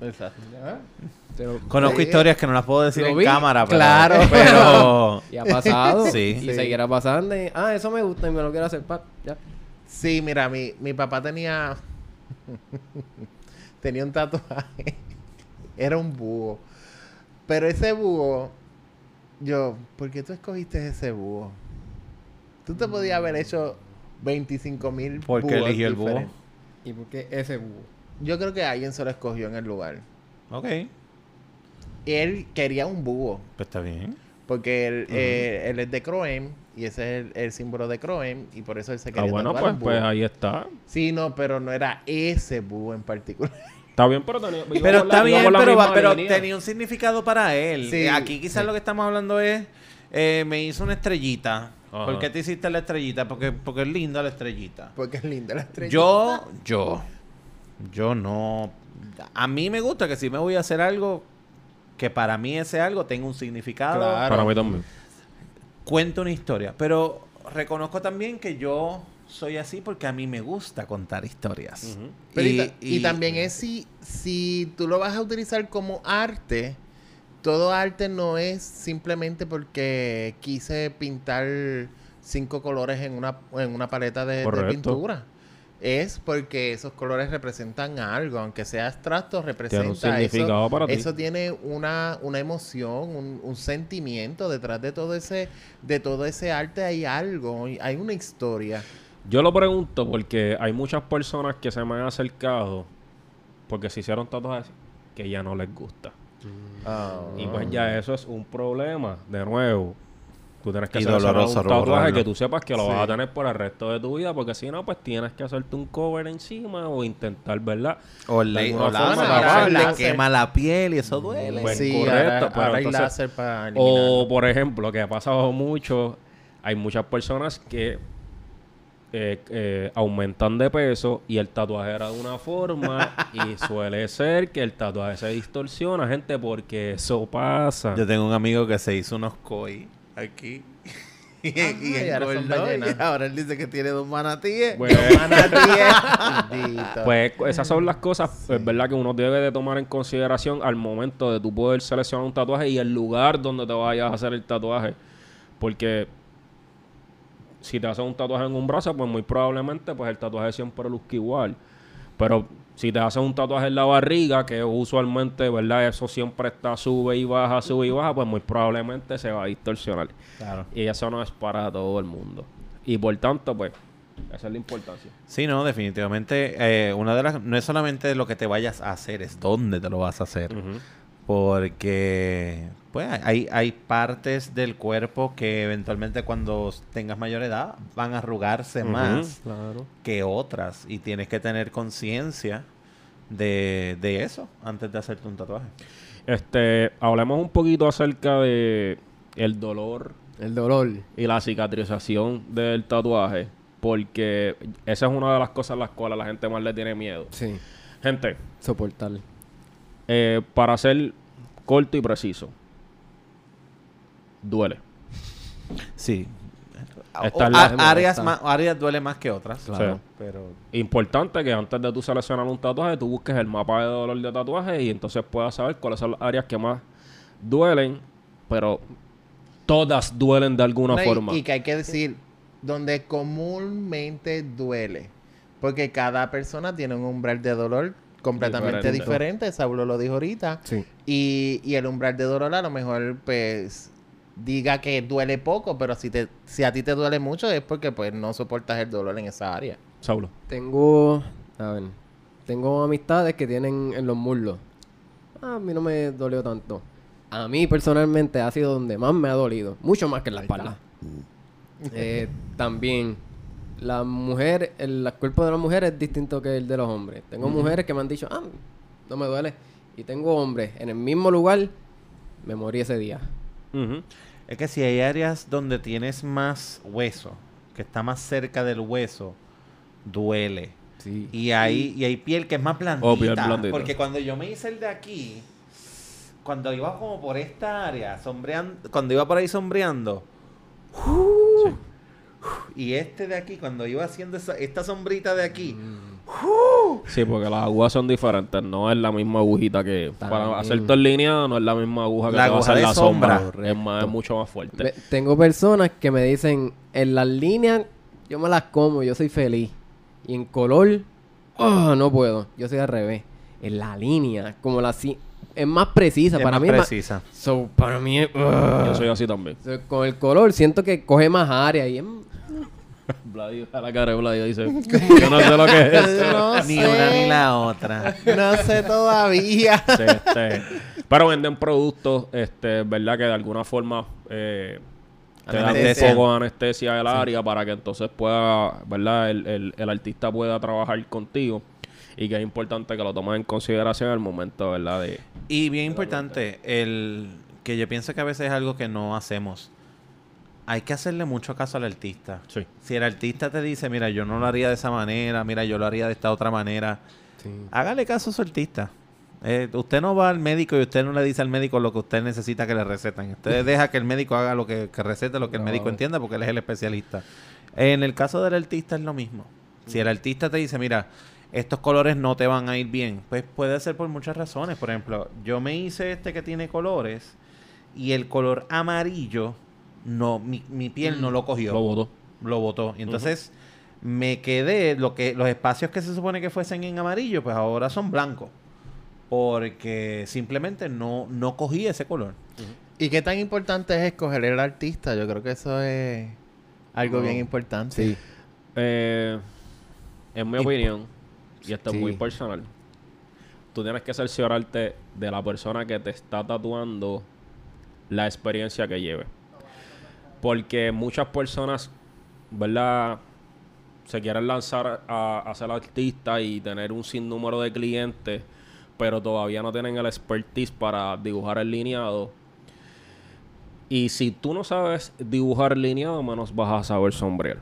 Exacto. Pero- Conozco historias que no las puedo decir en vi, cámara, pero, claro. pero y ha pasado. Sí. Y Sí. seguirá pasando. y, ah, eso me gusta y me lo quiero hacer. pa, ya. Sí, mira, mi, mi papá tenía. tenía un tatuaje. Era un búho. Pero ese búho. Yo, ¿por qué tú escogiste ese búho? Tú te podías haber hecho 25 mil ¿Por qué eligió el búho? ¿Y por qué ese búho? Yo creo que alguien se lo escogió en el lugar. ok, Él quería un búho. pues está bien. Porque él, eh, él es de Croem. Y ese es el, el símbolo de Croem. Y por eso él se Ah, quería bueno, tatuar pues, un búho. pues ahí está. Sí, no, pero no era ese búho en particular. Está bien, pero tenía, Pero la- está iba bien, la pero, va- pero tenía un significado para él. Sí, Eh, Aquí quizás sí. lo que estamos hablando es, eh, me hizo una estrellita. Ajá. ¿Por qué te hiciste la estrellita? Porque, porque es linda la estrellita. Porque es linda la estrella. Yo, yo, yo no. A mí me gusta que si me voy a hacer algo, que para mí ese algo tenga un significado, Claro. Para mí también. cuente una historia. Pero reconozco también que yo soy así porque a mí me gusta contar historias. Pero y, ta- y también es si, si tú lo vas a utilizar como arte, todo arte no es simplemente porque quise pintar cinco colores en una, en una paleta de, de Correcto. pintura. Es porque esos colores representan algo, aunque sea abstracto, representa significado eso. para ti. Eso tiene una, una emoción, un, un sentimiento detrás de todo ese, de todo ese arte hay algo, hay una historia. Yo lo pregunto porque hay muchas personas que se me han acercado porque se hicieron tatuajes que ya no les gusta. Ah. Y pues ya eso es un problema. De nuevo, tú tienes que Y hacer doloroso un tatuaje que tú sepas que lo Sí. vas a tener por el resto de tu vida, porque si no, pues tienes que hacerte un cover encima o intentar, ¿verdad? O le, o la- forma, la- taparlo. le quema la piel y eso duele. Pues sí, correcto, ahora, pero ahora hay entonces- láser para. O, por ejemplo, que ha pasado mucho, hay muchas personas que eh, eh, aumentan de peso y el tatuaje era de una forma y suele ser que el tatuaje se distorsiona, gente, porque eso pasa. Yo tengo un amigo que se hizo unos koi aquí. y, y y ahora son engordó, ballenas. y ahora él dice que tiene dos manatíes. Bueno, Bendito. Pues esas son las cosas, es verdad que uno debe de tomar en consideración al momento de tú poder seleccionar un tatuaje y el lugar donde te vayas a hacer el tatuaje. Porque si te haces un tatuaje en un brazo, pues muy probablemente pues el tatuaje siempre luzca igual. Pero si te haces un tatuaje en la barriga, que usualmente, ¿verdad? Eso siempre está sube y baja, sube y baja, pues muy probablemente se va a distorsionar. Claro. Y eso no es para todo el mundo. Y por tanto, pues, esa es la importancia. Sí, no, definitivamente. eh, una de las. No es solamente lo que te vayas a hacer, es dónde te lo vas a hacer. Ujú. Porque, pues, hay, hay partes del cuerpo que eventualmente cuando tengas mayor edad van a arrugarse más Claro. que otras. Y tienes que tener conciencia de, de eso antes de hacerte un tatuaje. Este, hablemos un poquito acerca de el dolor El dolor. y la cicatrización del tatuaje, porque esa es una de las cosas a las cuales la gente más le tiene miedo. Sí. Gente, Soportar. Eh, para hacer corto y preciso. Duele. Sí. O- a- áreas, más, áreas duele más que otras. Claro. Pero Importante que antes de tú seleccionar un tatuaje, tú busques el mapa de dolor de tatuaje y entonces puedas saber cuáles son las áreas que más duelen, pero todas duelen de alguna No, y- forma. Y, que hay que decir, donde comúnmente duele. Porque cada persona tiene un umbral de dolor completamente Diferente. diferente. Saulo lo dijo ahorita. Sí. Y, y el umbral de dolor a lo mejor, pues, diga que duele poco, pero si, te, si a ti te duele mucho es porque, pues, no soportas el dolor en esa área. Saulo. Tengo, a ver, tengo amistades que tienen en los muslos. A mí no me dolió tanto. A mí personalmente ha sido donde más me ha dolido, mucho más que en la espalda. Eh, también, la mujer, el, el cuerpo de la mujer es distinto que el de los hombres. Tengo mujeres que me han dicho, ah, no me duele. Y tengo hombres en el mismo lugar, me morí ese día. Es que si hay áreas donde tienes más hueso, que está más cerca del hueso, duele. Sí. Y hay, y hay piel que es más blandita. Oh, piel blandita. Porque cuando yo me hice el de aquí, cuando iba como por esta área, sombreando, cuando iba por ahí sombreando, y este de aquí, cuando iba haciendo esa- esta sombrita de aquí, Sí, porque las agujas son diferentes. No es la misma agujita que... Para hacer todo en línea no es la misma aguja que La te va a aguja hacer de la sombra. sombra. Es, más, es mucho más fuerte. Ve- Tengo personas que me dicen, en las líneas yo me las como, yo soy feliz. Y en color, oh, no puedo. Yo soy al revés. En la línea, como la si- es más precisa. es para más mí es más- precisa. So, para mí ugh. Yo soy así también. So, con el color siento que coge más área y es Vladio, a la cara de Vladio dice... Yo no sé lo que es eso. No Ni sé. una ni la otra. No sé todavía. Sí, este, pero venden productos, este, verdad que de alguna forma eh, te dan un poco de anestesia del área para que entonces pueda, verdad, el, el, el artista pueda trabajar contigo y que es importante que lo tomes en consideración al momento, verdad, de Y bien importante, el que yo pienso que a veces es algo que no hacemos. Hay que hacerle mucho caso al artista. sí. Si el artista te dice, mira, yo no lo haría de esa manera, mira, yo lo haría de esta otra manera, hágale caso a su artista. Eh, usted no va al médico y usted no le dice al médico lo que usted necesita que le receten. Usted deja que el médico haga lo que, que recete, lo que el médico entienda, porque él es el especialista. En el caso del artista es lo mismo. Si el artista te dice, mira, estos colores no te van a ir bien, pues puede ser por muchas razones. Por ejemplo, yo me hice este que tiene colores y el color amarillo, no, mi, mi piel no lo cogió Lo votó. lo votó. Y entonces me quedé, lo que, los espacios que se supone que fuesen en amarillo, pues ahora son blancos. Porque simplemente no, no cogí ese color. ¿Y qué tan importante es escoger el artista? Yo creo que eso es algo No. bien importante. Sí. Eh, en mi Y- opinión, y esto es muy personal, tú tienes que cerciorarte de la persona que te está tatuando la experiencia que lleve. Porque muchas personas, ¿verdad? Se quieren lanzar a, ser artista y tener un sinnúmero de clientes, pero todavía no tienen el expertise para dibujar el lineado. Y si tú no sabes dibujar lineado, menos vas a saber sombrear.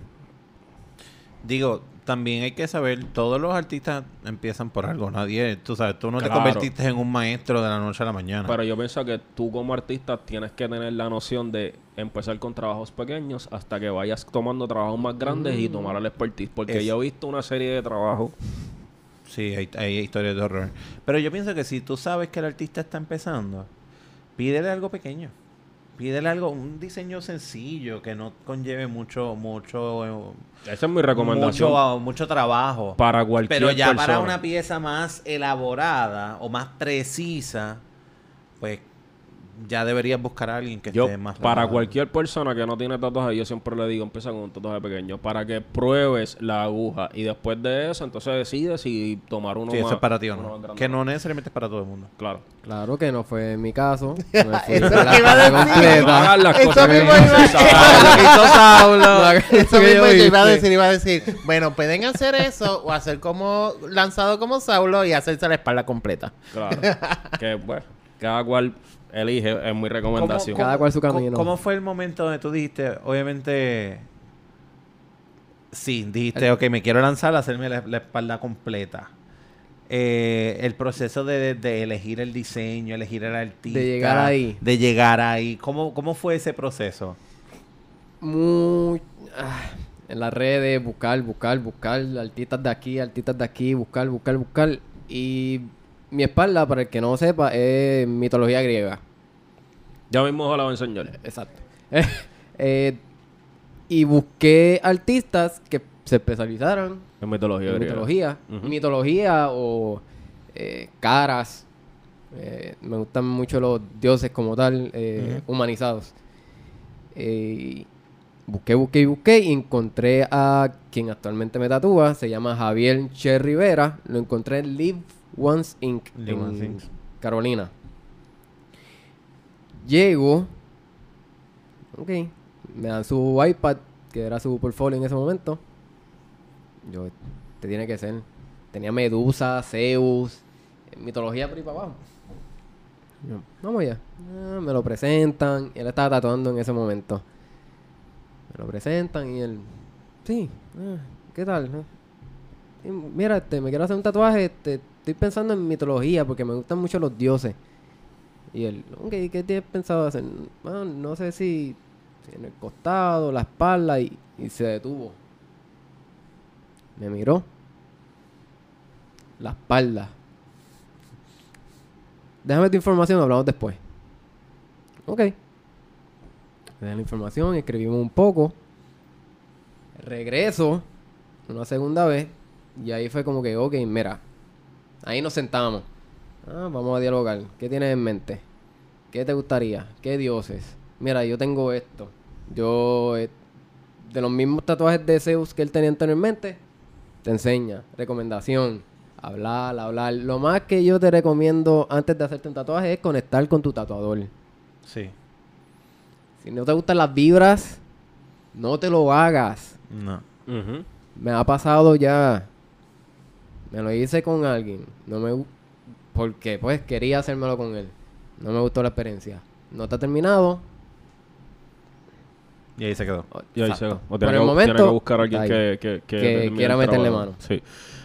Digo, también hay que saber, todos los artistas empiezan por algo. Nadie, tú sabes, tú no te convertiste en un maestro de la noche a la mañana. Pero yo pienso que tú como artista tienes que tener la noción de empezar con trabajos pequeños hasta que vayas tomando trabajos más grandes y tomar el expertise. Porque Es- yo he visto una serie de trabajos. Sí, hay, hay historias de horror. Pero yo pienso que si tú sabes que el artista está empezando, pídele algo pequeño. Pídele algo, un diseño sencillo que no conlleve mucho, mucho, eh, Esa es mi recomendación mucho, mucho trabajo. para cualquier Pero ya persona. para una pieza más elaborada o más precisa, pues ya deberías buscar a alguien que Yo, esté más para cualquier persona que no tiene tatuaje, yo siempre le digo, empieza con un tatuaje pequeño, para que pruebes la aguja y después de eso, entonces decides si tomar uno Sí, más. eso es para ti o no. Que no necesariamente es para todo el mundo. Claro. Claro que no fue mi caso. Eso por es lo que iba a la decir. completa. No hagas las Eso cosas que mismo no iba- Eso mismo a decir, iba a decir, bueno, pueden hacer eso o hacer como lanzado como Saulo y hacerse la espalda completa. Claro. que, bueno, cada cual elige, es mi recomendación. Cada cual su ¿Cómo- camino. ¿Cómo fue el momento donde tú dijiste, obviamente, sí, dijiste, ok, me quiero lanzar a hacerme la, la espalda completa? eh, el proceso de, de elegir el diseño, elegir el artista. De llegar ahí. De llegar ahí. ¿Cómo, cómo fue ese proceso? Muy... ah, en las redes, buscar, buscar, buscar, artistas de aquí, artistas de aquí, buscar, buscar, buscar. Y mi espalda, para el que no sepa, es mitología griega. Ya mismo la voy a enseñar. Exacto. Eh, y busqué artistas que se especializaran En mitología en griega. mitología. Mitología o eh, caras. Eh, me gustan mucho los dioses como tal, eh, humanizados. Eh, busqué, busqué y busqué y encontré a quien actualmente me tatúa. Se llama Javier Che Rivera. Lo encontré en Live Once Inc. En. Carolina. Llego. Ok. Me dan su iPad, que era su portfolio en ese momento. Yo, te tiene que ser. Tenía Medusa, Zeus, eh, mitología por ahí para abajo. Yo, vamos allá. Ah, me lo presentan. Él estaba tatuando en ese momento. Me lo presentan y él. Sí, ah, ¿qué tal? Mira, este, me quiero hacer un tatuaje. Este, estoy pensando en mitología porque me gustan mucho los dioses. Y él, ok, ¿qué tienes pensado hacer? "Ah, no sé si, en el costado, la espalda, y, y se detuvo. Me miró. La espalda. Déjame tu información, hablamos después. Ok. Di la información, escribimos un poco. Regreso una segunda vez. Y ahí fue como que, ok, mira. Ahí nos sentamos. Ah, vamos a dialogar. ¿Qué tienes en mente? ¿Qué te gustaría? ¿Qué dioses? Mira, yo tengo esto. Yo, eh, de los mismos tatuajes de Zeus que él tenía anteriormente, te enseña. Recomendación. Hablar, hablar. Lo más que yo te recomiendo antes de hacerte un tatuaje es conectar con tu tatuador. Sí. Si no te gustan las vibras, no te lo hagas. No. Me ha pasado ya. Me lo hice con alguien. No me Porque pues quería hacérmelo con él. No me gustó la experiencia. No está terminado. Y ahí se quedó. Y ahí se- o Por tiene el que, momento, tiene que buscar a alguien ahí. que, que, que, Que termine quiera el meterle mano. Sí.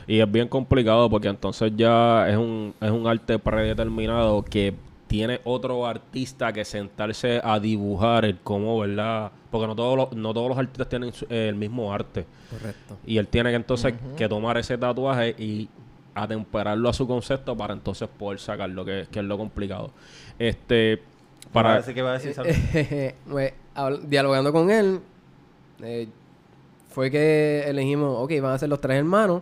Y es bien complicado porque entonces ya es un, es un arte predeterminado que tiene otro artista que sentarse a dibujar el cómo, ¿verdad? Porque no todos los, no todos los artistas tienen eh, el mismo arte. Correcto. Y él tiene que entonces que tomar ese tatuaje y atemperarlo a su concepto para entonces poder sacarlo, que, que es lo complicado. Este, para... Parece que va a decir Salud. Pues, habl- dialogando con él, eh, fue que elegimos, ok, van a ser los tres hermanos,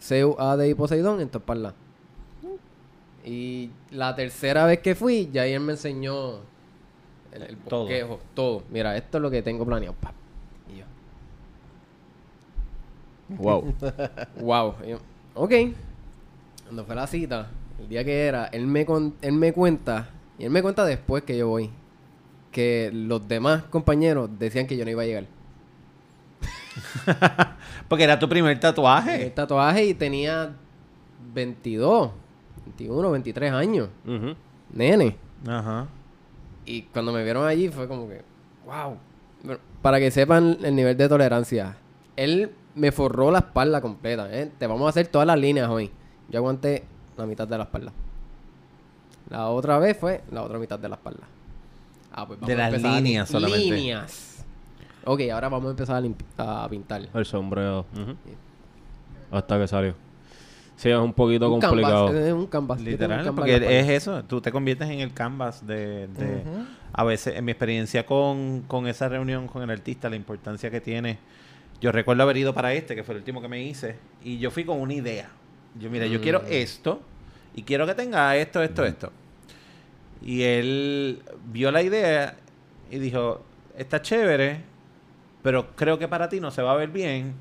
Zeus, Hades y Poseidón, entonces para Y la tercera vez que fui, ya él me enseñó el, el Todo. bosquejo, todo. Mira, esto es lo que tengo planeado. Y yo, Wow. Wow. Y yo, ok. Cuando fue la cita, el día que era, él me, con- él me cuenta, y él me cuenta después que yo voy, que los demás compañeros decían que yo no iba a llegar. Porque era tu primer El tatuaje. tatuaje y tenía 22, 21, 23 años, nene. Ajá. Y cuando me vieron allí fue como que, wow. Bueno, para que sepan el nivel de tolerancia, él me forró la espalda completa. ¿eh? Te vamos a hacer todas las líneas hoy. Yo aguanté la mitad de la espalda. La otra vez fue la otra mitad de la espalda. Ah, pues De a las a líneas solamente. Líneas. Ok, ahora vamos a empezar a, a pintar. El sombrero. Hasta que salió. Sí, es un poquito Un complicado. canvas, es un canvas. Un Literal, canvas porque es eso, tú te conviertes en el canvas de, de- a veces, en mi experiencia con, con esa reunión con el artista, la importancia que tiene. Yo recuerdo haber ido para este, que fue el último que me hice, y yo fui con una idea. Yo, mira, yo quiero Mm. esto, y quiero que tenga esto, esto, esto. Y él vio la idea y dijo, está chévere, pero creo que para ti no se va a ver bien.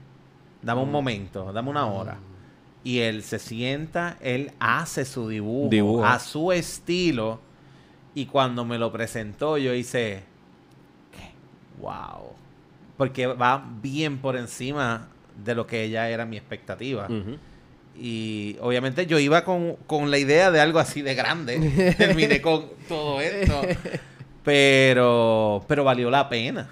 Dame un momento, dame una hora. Y él se sienta, él hace su dibujo Dibujo. a su estilo. Y cuando me lo presentó, yo hice, ¿qué? wow. Porque va bien por encima de lo que ella era mi expectativa. Y obviamente yo iba con, con la idea de algo así de grande. Terminé con todo esto. Pero, pero valió la pena.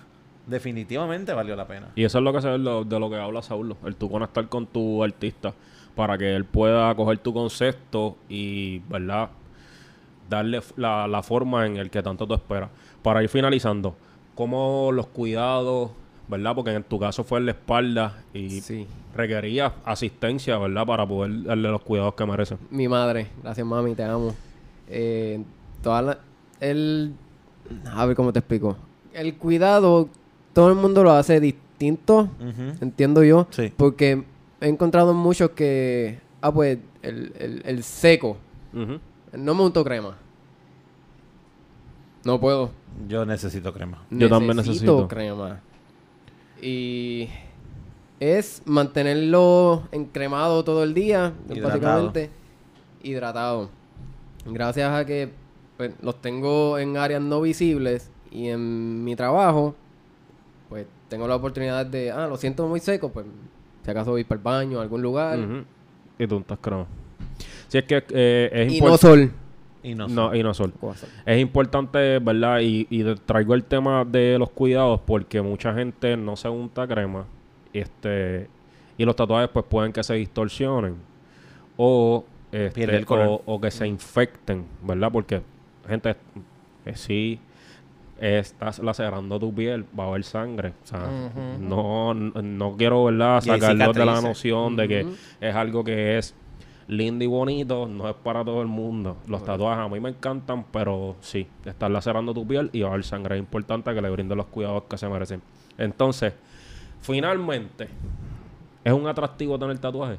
Definitivamente valió la pena. Y eso es lo que se ve de lo, de lo que habla Saulo, el tú conectar con tu artista. Para que él pueda coger tu concepto y, ¿verdad? Darle la, la forma en el que tanto tú esperas. Para ir finalizando, ¿cómo los cuidados, ¿verdad? Porque en tu caso fue en la espalda y Sí. requería asistencia, ¿verdad? Para poder darle los cuidados que merecen. Mi madre, gracias mami, te amo. Eh, toda la, el, a ver cómo te explico. El cuidado, todo el mundo lo hace distinto, entiendo yo, Sí. porque he encontrado muchos que, ah pues, el, el, el seco, no me unto crema. No puedo. Yo necesito crema. Yo también necesito. crema. Y es mantenerlo encremado todo el día, Hidratado. básicamente hidratado. Gracias a que pues, los tengo en áreas no visibles y en mi trabajo, pues tengo la oportunidad de, ah, lo siento muy seco, pues si acaso voy para el baño, a algún lugar. Y tú estás crema. Si es que eh, es Y no sol. Y no, No, y no sol. Sol. Es importante, ¿verdad? Y, traigo el tema de los cuidados porque mucha gente no se unta crema. Este, y los tatuajes pues pueden que se distorsionen. O, este, Pierde el color. o, o que se infecten, ¿verdad? Porque, gente, eh, sí estás lacerando tu piel, va a haber sangre. O sea, Ujú. no, no, no quiero, ¿verdad? Sacarlo de la noción de que es algo que es lindo y bonito, no es para todo el mundo. Los tatuajes a mí me encantan, pero sí, estar lacerando tu piel y va a haber sangre. Es importante que le brinden los cuidados que se merecen. Entonces, finalmente, ¿es un atractivo tener tatuaje?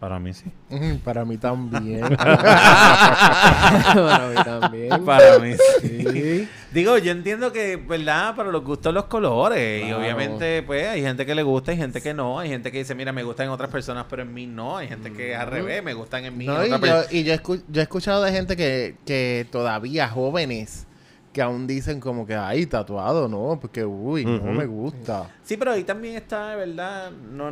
Para mí sí. Mm, Para mí también. Para mí también. Para mí sí. Sí. Digo, yo entiendo que, ¿verdad? Para los gustos los colores. Y obviamente, pues, hay gente que le gusta y gente que no. Hay gente que dice, mira, me gustan en otras personas, pero en mí no. Hay gente que al revés, me gustan en mí. No, en y otra yo, y yo, escu- yo he escuchado de gente que, que todavía jóvenes que aún dicen como que, ay, tatuado, no, porque, uy, no me gusta. Sí, pero ahí también está, ¿verdad? No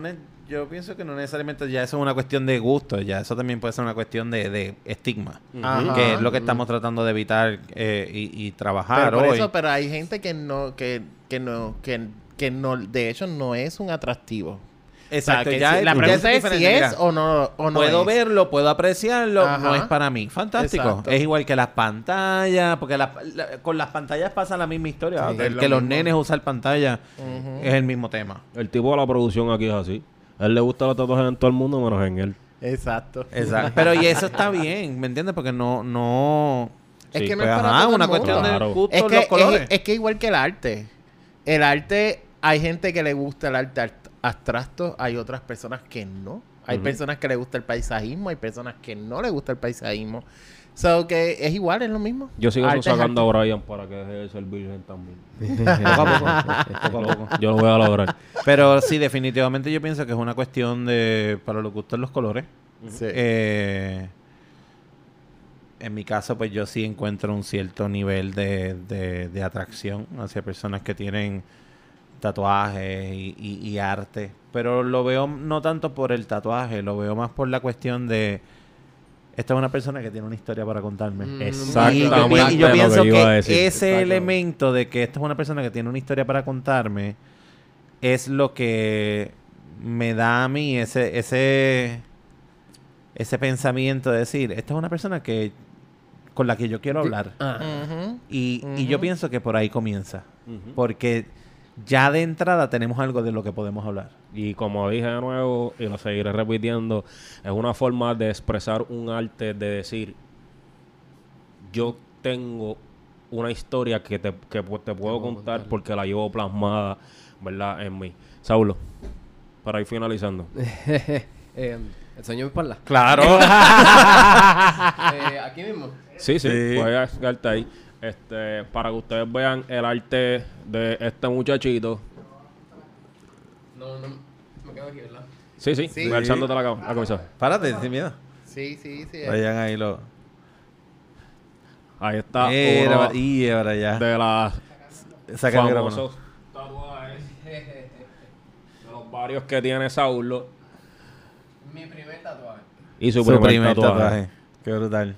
yo pienso que no necesariamente ya eso es una cuestión de gusto. Ya eso también puede ser una cuestión de, de estigma. Ajá. Que es lo que estamos tratando de evitar eh, y, y trabajar Pero, por hoy. eso, pero hay gente que no, que, que no, que, que no, de hecho no es un atractivo. Exacto. O sea, que ya si- la ya pregunta es si es o no, o no puedo es. verlo, puedo apreciarlo, Ajá. no es para mí. Fantástico. Exacto. Es igual que las pantallas, porque la- la- con las pantallas pasa la misma historia. Sí, el lo que los nenes usan pantalla es el mismo tema. El tipo de la producción aquí es así. A él le gustan los tatuajes en todo el mundo, menos en él. Exacto. Exacto. Pero y eso está bien, ¿me entiendes? Porque no, no. Es Sí, que no Pues, es para ajá, todo el una mundo. cuestión Claro. de gustos, Es que, los colores. es, es que igual que el arte. El arte, hay gente que le gusta el arte art- abstracto, hay otras personas que no. Hay personas que le gusta el paisajismo, hay personas que no le gusta el paisajismo. So que es igual, es lo mismo. Yo sigo Arte sacando a Brian para que deje de ser virgen también. poco a poco. Poco a poco. Yo lo voy a lograr. Pero sí, definitivamente yo pienso que es una cuestión de. Para los gustos los colores. Sí. Eh, en mi caso, pues yo sí encuentro un cierto nivel de, de- de atracción hacia personas que tienen tatuajes y, y- y arte. Pero lo veo no tanto por el tatuaje, lo veo más por la cuestión de... Esta es una persona que tiene una historia para contarme. Mm, Exactamente Y yo, pi- y yo lo que pienso yo que, ese Exacto. elemento de que esta es una persona que tiene una historia para contarme es lo que me da a mí ese ese ese pensamiento de decir, esta es una persona que con la que yo quiero hablar. Ah. Y, y yo pienso que por ahí comienza. Porque ya de entrada tenemos algo de lo que podemos hablar. Y como dije de nuevo, y lo seguiré repitiendo, es una forma de expresar un arte, de decir, yo tengo una historia que te, que te puedo contar porque la llevo plasmada, ¿verdad? En mí. Saulo, para ir finalizando. eh, el sueño de mi espalda. Claro. Eh, aquí mismo. Sí, sí, Sí. puedes quedarte ahí. Este, para que ustedes vean el arte de este muchachito. No, no. Me quedo aquí, ¿verdad? Sí, sí, Sí. alzándote la, la camisa. Párate, sin miedo. Sí, sí, sí. Vayan ahí lo. Ahí está Era, uno y ahora ya. de las Saca el famosos tatuajes de los varios que tiene Saulo Mi primer tatuaje. y su, Su primer, primer tatuaje. tatuaje. Qué brutal.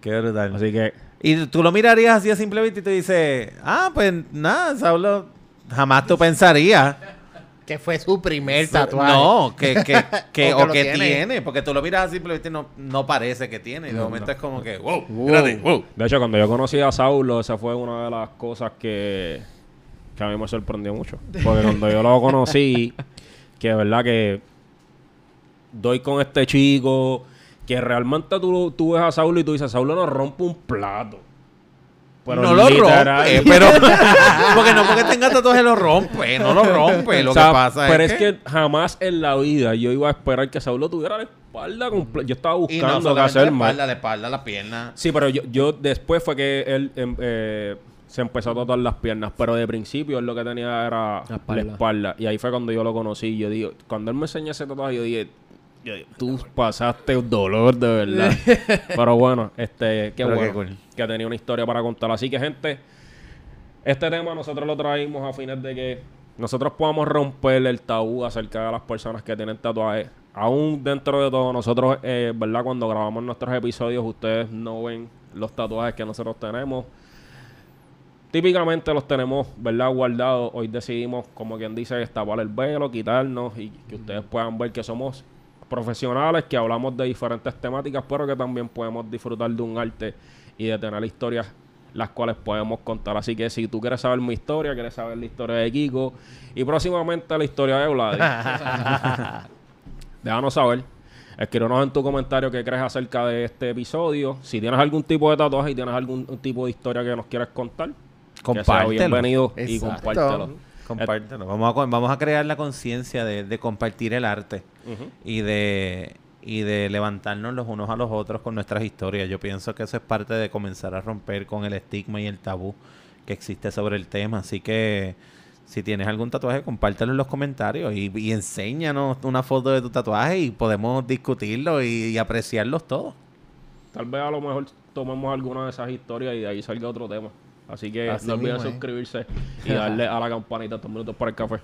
Qué brutal. Así que Y tú lo mirarías así a simple vista y tú dices, ah, pues nada, Saulo, jamás tú pensarías Que fue su primer tatuaje. No, que, que, que- O o que tiene. tiene. porque tú lo miras así, simplemente no, no parece que tiene. Y de momento es como que, wow, espérate, wow. De hecho, cuando yo conocí a Saulo, esa fue una de las cosas que, que a mí me sorprendió mucho. Porque cuando yo lo conocí, que de verdad que doy con este chico, que realmente tú, tú ves a Saulo y tú dices, Saulo no rompe un plato. Pero no lo rompe, pero porque no porque tenga tatuaje lo rompe, no lo rompe. Lo O sea, que pasa pero es, es que... jamás en la vida yo iba a esperar que Saulo tuviera la espalda completa. Yo estaba y no buscando solamente hacer la más. espalda, la espalda, la pierna. Sí, pero yo, yo después fue que él em, eh, se empezó a tatuar las piernas, pero de principio él lo que tenía era La la espalda. espalda. Y ahí fue cuando yo lo conocí. Yo digo, cuando él me enseñó ese tatuaje, yo dije, tú pasaste un dolor de verdad. pero bueno, este, qué Pero bueno qué cool. que tenía una historia para contar. Así que, gente, este tema nosotros lo traímos a fines de que nosotros podamos romper el tabú acerca de las personas que tienen tatuajes. Aún dentro de todo, nosotros, eh, ¿verdad? Cuando grabamos nuestros episodios, ustedes no ven los tatuajes que nosotros tenemos. Típicamente los tenemos, ¿verdad? Guardados. Hoy decidimos, como quien dice, destapar el velo, quitarnos y que ustedes puedan ver que somos profesionales, que hablamos de diferentes temáticas, pero que también podemos disfrutar de un arte y de tener historias las cuales podemos contar. Así que si tú quieres saber mi historia, quieres saber la historia de Kiko y próximamente la historia de Vlad, déjanos saber. Escríbenos en tu comentario qué crees acerca de este episodio. Si tienes algún tipo de tatuaje y tienes algún tipo de historia que nos quieres contar, que sea Compártelo. bienvenido y Exacto. compártelo. Compártelo. Vamos a, vamos a crear la conciencia de, de compartir el arte y de y de levantarnos los unos a los otros con nuestras historias. Yo pienso que eso es parte de comenzar a romper con el estigma y el tabú que existe sobre el tema. Así que si tienes algún tatuaje, compártelo en los comentarios y, y enséñanos una foto de tu tatuaje y podemos discutirlo y, y apreciarlos todos. Tal vez a lo mejor tomemos alguna de esas historias y de ahí salga otro tema. Así que Así no olviden mismo, ¿eh? suscribirse y darle a la campanita dos minutos para el café.